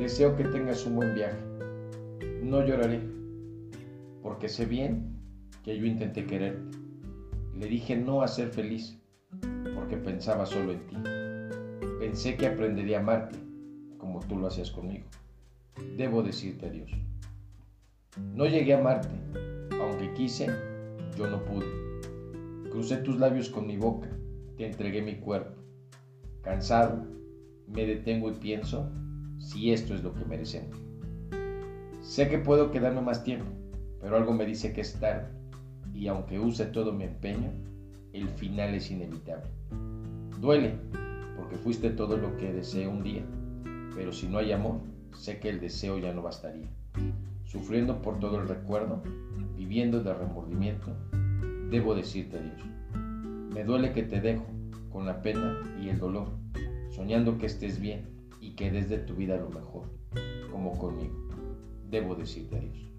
Deseo que tengas un buen viaje. No lloraré, porque sé bien que yo intenté quererte. Le dije no a ser feliz, porque pensaba solo en ti. Pensé que aprendería a amarte, como tú lo hacías conmigo. Debo decirte adiós. No llegué a amarte, aunque quise, yo no pude. Crucé tus labios con mi boca, te entregué mi cuerpo. Cansado, me detengo y pienso si esto es lo que merecemos. Sé que puedo quedarme más tiempo, pero algo me dice que es tarde, y aunque use todo mi empeño, el final es inevitable. Duele, porque fuiste todo lo que deseé un día, pero si no hay amor, sé que el deseo ya no bastaría. Sufriendo por todo el recuerdo, viviendo de remordimiento, debo decirte adiós. Me duele que te dejo, con la pena y el dolor, soñando que estés bien y que des de tu vida lo mejor, como conmigo. Debo decirte adiós.